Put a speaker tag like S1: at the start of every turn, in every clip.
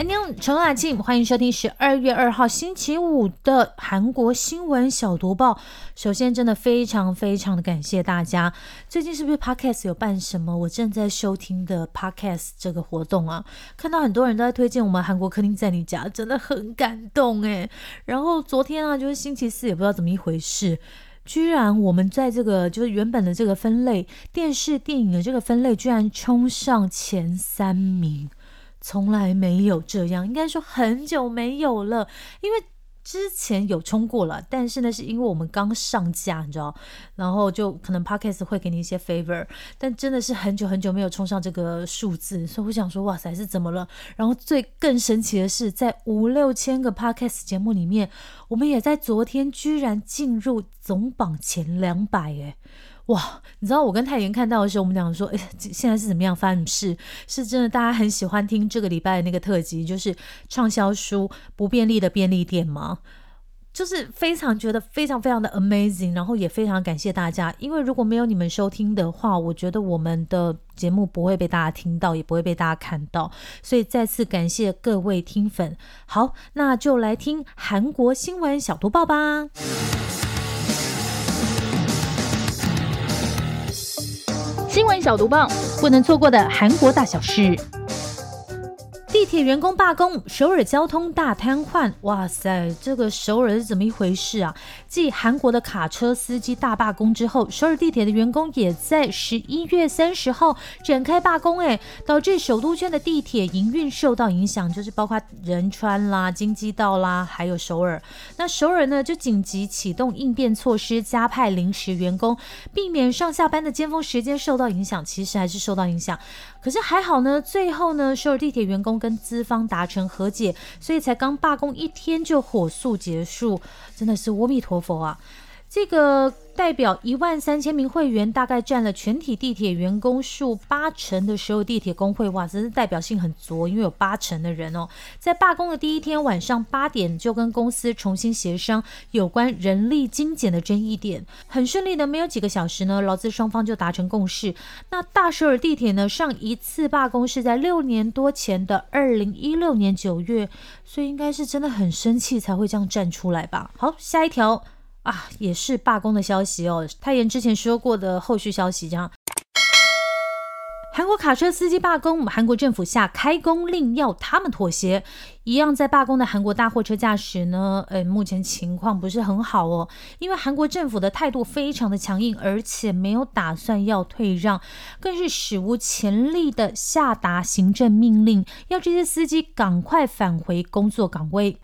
S1: 安妞，陈雅静，欢迎收听十二月二号星期五的韩国新闻小读报。首先，真的非常非常的感谢大家。最近是不是 Podcast 有办什么我正在收听的 Podcast 这个活动啊？看到很多人都在推荐我们韩国客厅在你家，真的很感动哎。然后昨天啊，就是星期四，也不知道怎么一回事，居然我们在这个就是原本的这个分类电视电影的这个分类，居然冲上前三名。从来没有这样，应该说很久没有了。因为之前有冲过了，但是呢，是因为我们刚上架，你知道，然后就可能 podcast 会给你一些 favor，但真的是很久很久没有冲上这个数字，所以我想说，哇塞，是怎么了？然后最更神奇的是，在五六千个 podcast 节目里面，我们也在昨天居然进入总榜前两百，哎。哇，你知道我跟泰妍看到的时候，我们讲说，哎，现在是怎么样？发生事是真的，大家很喜欢听这个礼拜的那个特辑，就是畅销书《不便利的便利店》吗？就是非常觉得非常非常的 amazing，然后也非常感谢大家，因为如果没有你们收听的话，我觉得我们的节目不会被大家听到，也不会被大家看到，所以再次感谢各位听粉。好，那就来听韩国新闻小读报吧。
S2: 新闻小毒报，
S1: 不能错过的韩国大小事。地铁员工罢工，首尔交通大瘫痪。哇塞，这个首尔是怎么一回事啊？继韩国的卡车司机大罢工之后，首尔地铁的员工也在十一月三十号展开罢工，哎，导致首都圈的地铁营运受到影响，就是包括仁川啦、京畿道啦，还有首尔。那首尔呢，就紧急启动应变措施，加派临时员工，避免上下班的尖峰时间受到影响。其实还是受到影响。可是还好呢，最后呢，首尔地铁员工跟资方达成和解，所以才刚罢工一天就火速结束，真的是阿弥陀佛啊！这个。代表一万三千名会员，大概占了全体地铁员工数八成的时候，地铁工会哇，真是代表性很足，因为有八成的人哦，在罢工的第一天晚上八点就跟公司重新协商有关人力精简的争议点，很顺利的，没有几个小时呢，劳资双方就达成共识。那大首尔地铁呢，上一次罢工是在六年多前的二零一六年九月，所以应该是真的很生气才会这样站出来吧。好，下一条。啊，也是罢工的消息哦。太妍之前说过的后续消息，这样，韩国卡车司机罢工，韩国政府下开工令要他们妥协。一样在罢工的韩国大货车驾驶呢，呃，目前情况不是很好哦，因为韩国政府的态度非常的强硬，而且没有打算要退让，更是史无前例的下达行政命令，要这些司机赶快返回工作岗位。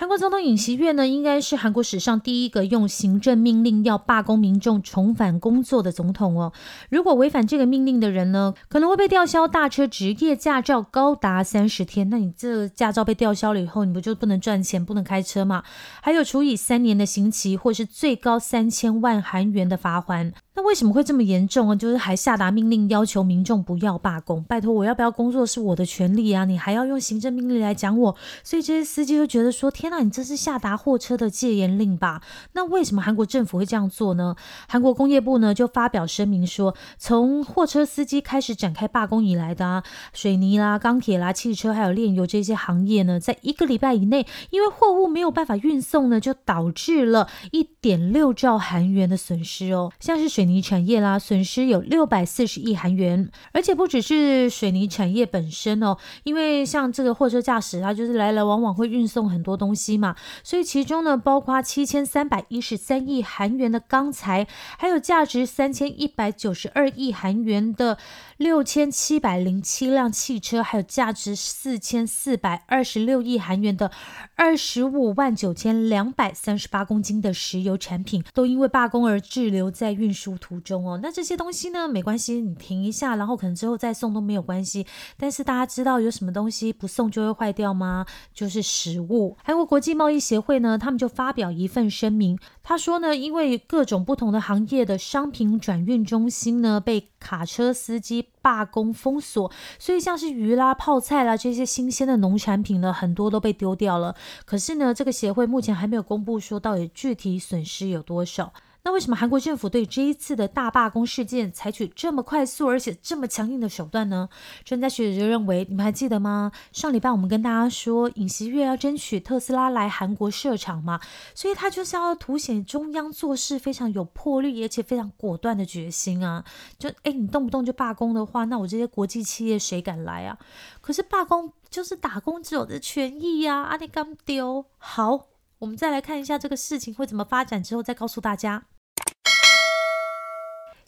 S1: 韩国总统尹锡悦呢，应该是韩国史上第一个用行政命令要罢工民众重返工作的总统哦。如果违反这个命令的人呢，可能会被吊销大车职业驾照高达三十天。那你这驾照被吊销了以后，你不就不能赚钱、不能开车吗？还有处以三年的刑期，或是最高三千万韩元的罚款。那为什么会这么严重啊？就是还下达命令要求民众不要罢工，拜托我要不要工作是我的权利啊！你还要用行政命令来讲我，所以这些司机就觉得说：天呐，你这是下达货车的戒严令吧？那为什么韩国政府会这样做呢？韩国工业部呢就发表声明说，从货车司机开始展开罢工以来的啊，水泥啦、钢铁啦、汽车还有炼油这些行业呢，在一个礼拜以内，因为货物没有办法运送呢，就导致了一点六兆韩元的损失哦，像是水。泥产业啦，损失有六百四十亿韩元，而且不只是水泥产业本身哦，因为像这个货车驾驶，它就是来来往往会运送很多东西嘛，所以其中呢，包括七千三百一十三亿韩元的钢材，还有价值三千一百九十二亿韩元的六千七百零七辆汽车，还有价值四千四百二十六亿韩元的二十五万九千两百三十八公斤的石油产品，都因为罢工而滞留在运输。途中哦。那这些东西呢，没关系，你停一下，然后可能之后再送都没有关系。但是大家知道有什么东西不送就会坏掉吗？就是食物。韩国国际贸易协会呢，他们就发表一份声明，他说呢，因为各种不同的行业的商品转运中心呢被卡车司机罢工封锁，所以像是鱼啦、泡菜啦这些新鲜的农产品呢，很多都被丢掉了。可是呢，这个协会目前还没有公布说到底具体损失有多少。那为什么韩国政府对这一次的大罢工事件采取这么快速而且这么强硬的手段呢？专家学者就认为，你们还记得吗？上礼拜我们跟大家说，尹锡悦要争取特斯拉来韩国设厂嘛，所以他就是要凸显中央做事非常有魄力，而且非常果断的决心啊！就哎，你动不动就罢工的话，那我这些国际企业谁敢来啊？可是罢工就是打工者的权益呀！阿里刚丢好。我们再来看一下这个事情会怎么发展，之后再告诉大家。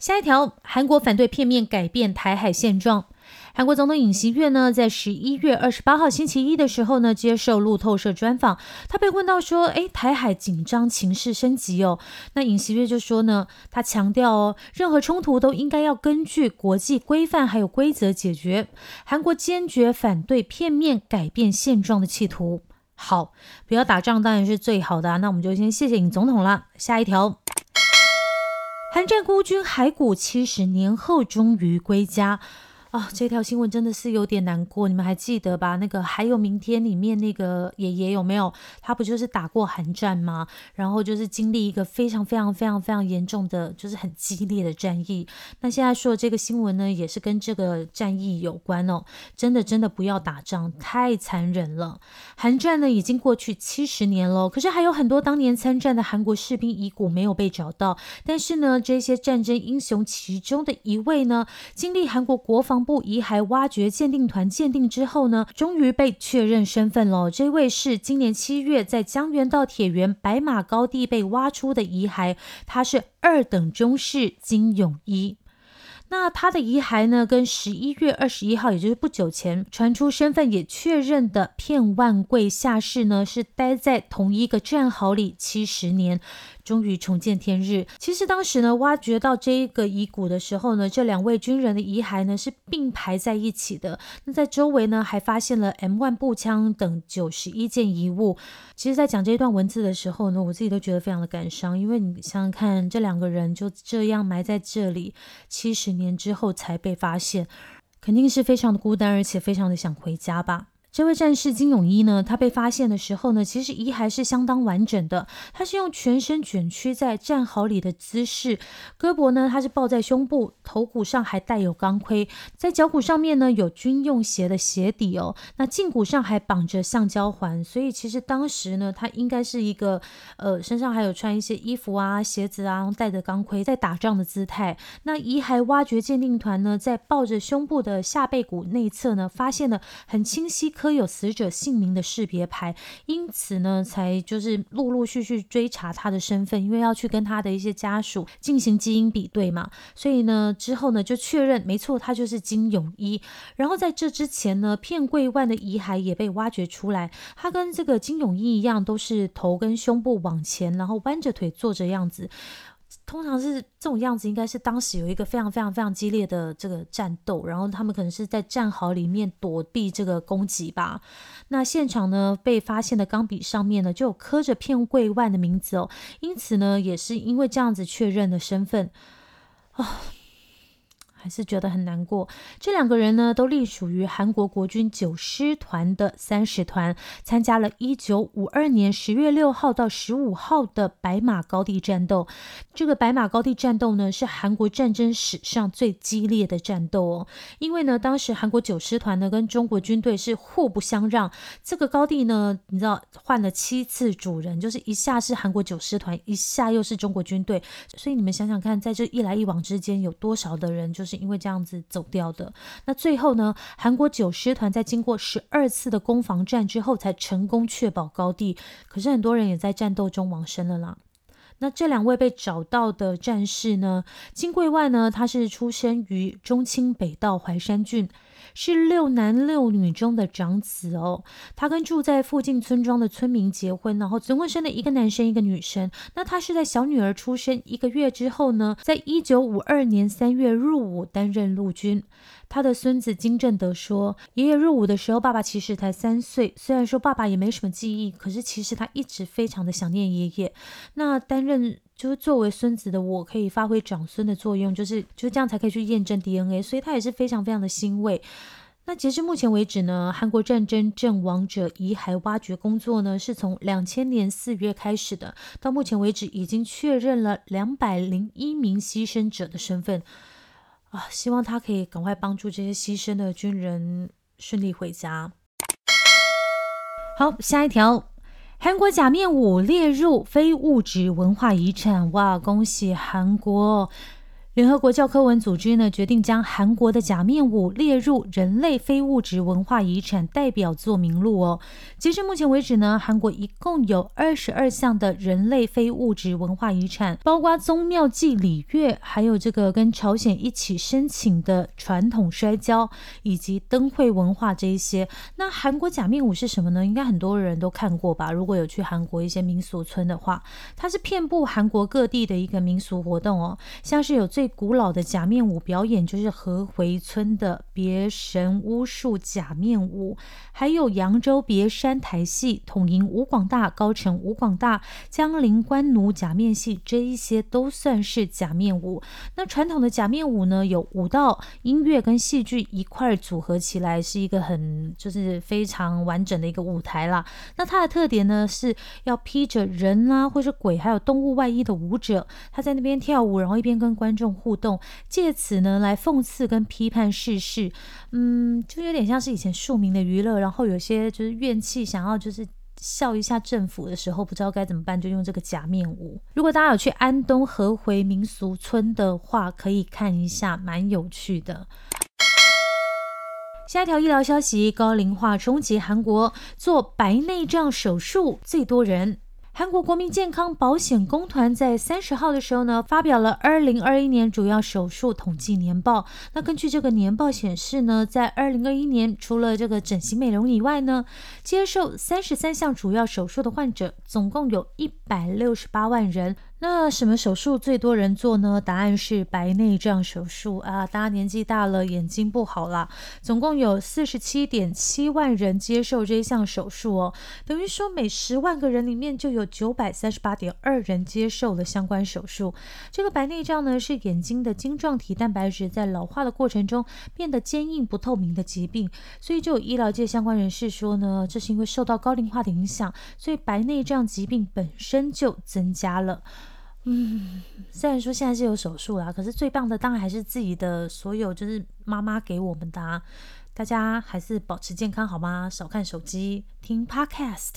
S1: 下一条，韩国反对片面改变台海现状。韩国总统尹锡悦呢，在十一月二十八号星期一的时候呢，接受路透社专访，他被问到说：“诶，台海紧张情势升级哦。”那尹锡悦就说呢，他强调哦，任何冲突都应该要根据国际规范还有规则解决。韩国坚决反对片面改变现状的企图。好，不要打仗当然是最好的啊。那我们就先谢谢尹总统了。下一条，韩战孤军骸骨七十年后终于归家。啊，这条新闻真的是有点难过。你们还记得吧？那个还有明天里面那个爷爷有没有？他不就是打过韩战吗？然后就是经历一个非常非常非常非常严重的，就是很激烈的战役。那现在说的这个新闻呢，也是跟这个战役有关哦。真的真的不要打仗，太残忍了。韩战呢已经过去七十年了，可是还有很多当年参战的韩国士兵遗骨没有被找到。但是呢，这些战争英雄其中的一位呢，经历韩国国防部遗骸挖掘鉴定团鉴定之后呢，终于被确认身份了。这位是今年七月在江原道铁原白马高地被挖出的遗骸，他是二等中士金永一。那他的遗骸呢，跟十一月二十一号，也就是不久前传出身份也确认的片万贵下士呢，是待在同一个战壕里七十年。终于重见天日。其实当时呢，挖掘到这一个遗骨的时候呢，这两位军人的遗骸呢是并排在一起的。那在周围呢，还发现了 M1 步枪等九十一件遗物。其实，在讲这一段文字的时候呢，我自己都觉得非常的感伤，因为你想想看，这两个人就这样埋在这里，七十年年之后才被发现，肯定是非常的孤单，而且非常的想回家吧。这位战士金永一呢，他被发现的时候呢，其实遗骸是相当完整的。他是用全身卷曲在战壕里的姿势，胳膊呢，他是抱在胸部，头骨上还带有钢盔，在脚骨上面呢有军用鞋的鞋底哦。那胫骨上还绑着橡胶环，所以其实当时呢，他应该是一个呃身上还有穿一些衣服啊、鞋子啊，带着钢盔在打仗的姿态。那遗骸挖掘鉴定团呢，在抱着胸部的下背骨内侧呢，发现了很清晰。刻有死者姓名的识别牌，因此呢，才就是陆陆续续追查他的身份，因为要去跟他的一些家属进行基因比对嘛。所以呢，之后呢就确认没错，他就是金永一。然后在这之前呢，片桂万的遗骸也被挖掘出来，他跟这个金永一一样，都是头跟胸部往前，然后弯着腿坐着样子。通常是这种样子，应该是当时有一个非常非常非常激烈的这个战斗，然后他们可能是在战壕里面躲避这个攻击吧。那现场呢被发现的钢笔上面呢就有刻着片桂万的名字哦，因此呢也是因为这样子确认的身份啊。还是觉得很难过。这两个人呢，都隶属于韩国国军九师团的三十团，参加了一九五二年十月六号到十五号的白马高地战斗。这个白马高地战斗呢，是韩国战争史上最激烈的战斗哦。因为呢，当时韩国九师团呢跟中国军队是互不相让。这个高地呢，你知道换了七次主人，就是一下是韩国九师团，一下又是中国军队。所以你们想想看，在这一来一往之间，有多少的人就是。是因为这样子走掉的。那最后呢，韩国九师团在经过十二次的攻防战之后，才成功确保高地。可是很多人也在战斗中亡生了啦。那这两位被找到的战士呢？金贵万呢，他是出生于中清北道怀山郡。是六男六女中的长子哦。他跟住在附近村庄的村民结婚，然后总共生了一个男生一个女生。那他是在小女儿出生一个月之后呢，在一九五二年三月入伍担任陆军。他的孙子金正德说：“爷爷入伍的时候，爸爸其实才三岁。虽然说爸爸也没什么记忆，可是其实他一直非常的想念爷爷。那担任就是作为孙子的我，可以发挥长孙的作用，就是就这样才可以去验证 DNA。所以他也是非常非常的欣慰。那截至目前为止呢，韩国战争阵亡者遗骸挖掘工作呢，是从两千年四月开始的，到目前为止已经确认了两百零一名牺牲者的身份。”啊，希望他可以赶快帮助这些牺牲的军人顺利回家。好，下一条，韩国假面舞列入非物质文化遗产，哇，恭喜韩国！联合国教科文组织呢决定将韩国的假面舞列入人类非物质文化遗产代表作名录哦。截至目前为止呢，韩国一共有二十二项的人类非物质文化遗产，包括宗庙祭礼乐，还有这个跟朝鲜一起申请的传统摔跤以及灯会文化这一些。那韩国假面舞是什么呢？应该很多人都看过吧？如果有去韩国一些民俗村的话，它是遍布韩国各地的一个民俗活动哦，像是有最最古老的假面舞表演就是合回村的别神巫术假面舞，还有扬州别山台戏、统营吴广大、高城吴广大、江陵官奴假面戏，这一些都算是假面舞。那传统的假面舞呢，有舞蹈、音乐跟戏剧一块组合起来，是一个很就是非常完整的一个舞台啦。那它的特点呢，是要披着人啊，或是鬼，还有动物外衣的舞者，他在那边跳舞，然后一边跟观众。互动，借此呢来讽刺跟批判世事，嗯，就有点像是以前庶民的娱乐。然后有些就是怨气，想要就是笑一下政府的时候，不知道该怎么办，就用这个假面舞。如果大家有去安东合回民俗村的话，可以看一下，蛮有趣的。下一条医疗消息：高龄化冲击韩国，做白内障手术最多人。韩国国民健康保险公团在三十号的时候呢，发表了二零二一年主要手术统计年报。那根据这个年报显示呢，在二零二一年，除了这个整形美容以外呢，接受三十三项主要手术的患者总共有一百六十八万人。那什么手术最多人做呢？答案是白内障手术啊！大家年纪大了，眼睛不好了，总共有四十七点七万人接受这一项手术哦，等于说每十万个人里面就有九百三十八点二人接受了相关手术。这个白内障呢，是眼睛的晶状体蛋白质在老化的过程中变得坚硬不透明的疾病，所以就有医疗界相关人士说呢，这是因为受到高龄化的影响，所以白内障疾病本身就增加了。嗯，虽然说现在是有手术啦，可是最棒的当然还是自己的所有，就是妈妈给我们的。大家还是保持健康好吗？少看手机，听 Podcast。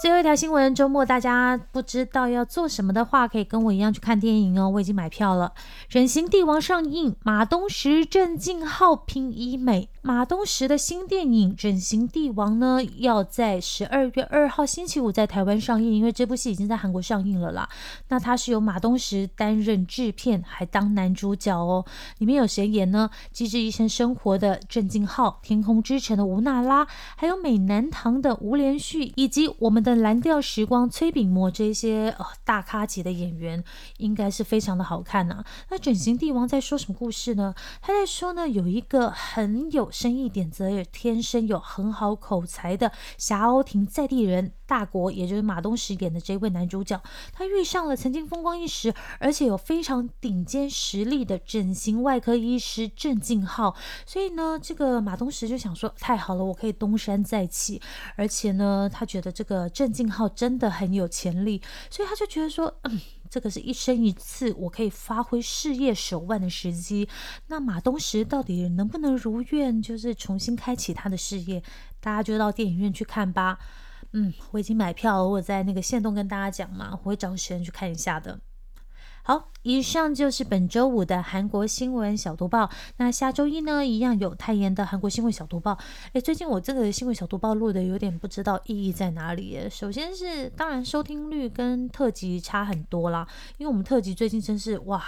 S1: 最后一条新闻，周末大家不知道要做什么的话，可以跟我一样去看电影哦。我已经买票了，《整形帝王》上映，马东石、郑敬浩拼医美。马东石的新电影《整形帝王》呢，要在十二月二号星期五在台湾上映，因为这部戏已经在韩国上映了啦。那他是由马东石担任制片，还当男主角哦。里面有谁演呢？《机智医生生活》的郑敬浩，《天空之城》的吴娜拉，还有《美男堂》的吴连旭，以及我们的蓝调时光崔炳墨这些呃大咖级的演员，应该是非常的好看呐。那《整形帝王》在说什么故事呢？他在说呢，有一个很有生意点子也天生有很好口才的霞鸥亭在地人大国，也就是马东石演的这位男主角，他遇上了曾经风光一时，而且有非常顶尖实力的整形外科医师郑敬浩。所以呢，这个马东石就想说，太好了，我可以东山再起。而且呢，他觉得这个郑敬浩真的很有潜力，所以他就觉得说，嗯。这个是一生一次我可以发挥事业手腕的时机。那马东石到底能不能如愿，就是重新开启他的事业？大家就到电影院去看吧。嗯，我已经买票，我在那个线动跟大家讲嘛，我会找时间去看一下的。好，以上就是本周五的韩国新闻小读报。那下周一呢，一样有泰妍的韩国新闻小读报。诶，最近我这个新闻小读报录的有点不知道意义在哪里。首先是，当然收听率跟特辑差很多啦，因为我们特辑最近真是哇。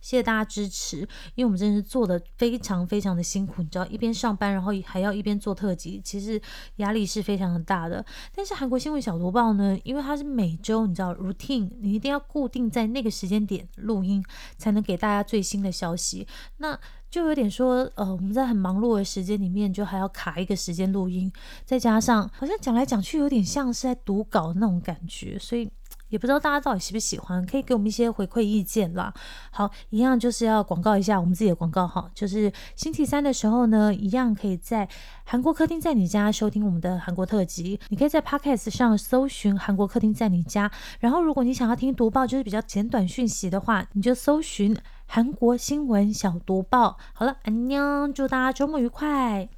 S1: 谢谢大家支持，因为我们真的是做的非常非常的辛苦，你知道，一边上班，然后还要一边做特辑，其实压力是非常的大的。但是韩国新闻小读报呢，因为它是每周，你知道 routine，你一定要固定在那个时间点录音，才能给大家最新的消息。那就有点说，呃，我们在很忙碌的时间里面，就还要卡一个时间录音，再加上好像讲来讲去，有点像是在读稿那种感觉，所以。也不知道大家到底喜不喜欢，可以给我们一些回馈意见啦。好，一样就是要广告一下我们自己的广告哈，就是星期三的时候呢，一样可以在韩国客厅在你家收听我们的韩国特辑。你可以在 Podcast 上搜寻韩国客厅在你家，然后如果你想要听读报，就是比较简短讯息的话，你就搜寻韩国新闻小读报。好了，安妞，祝大家周末愉快。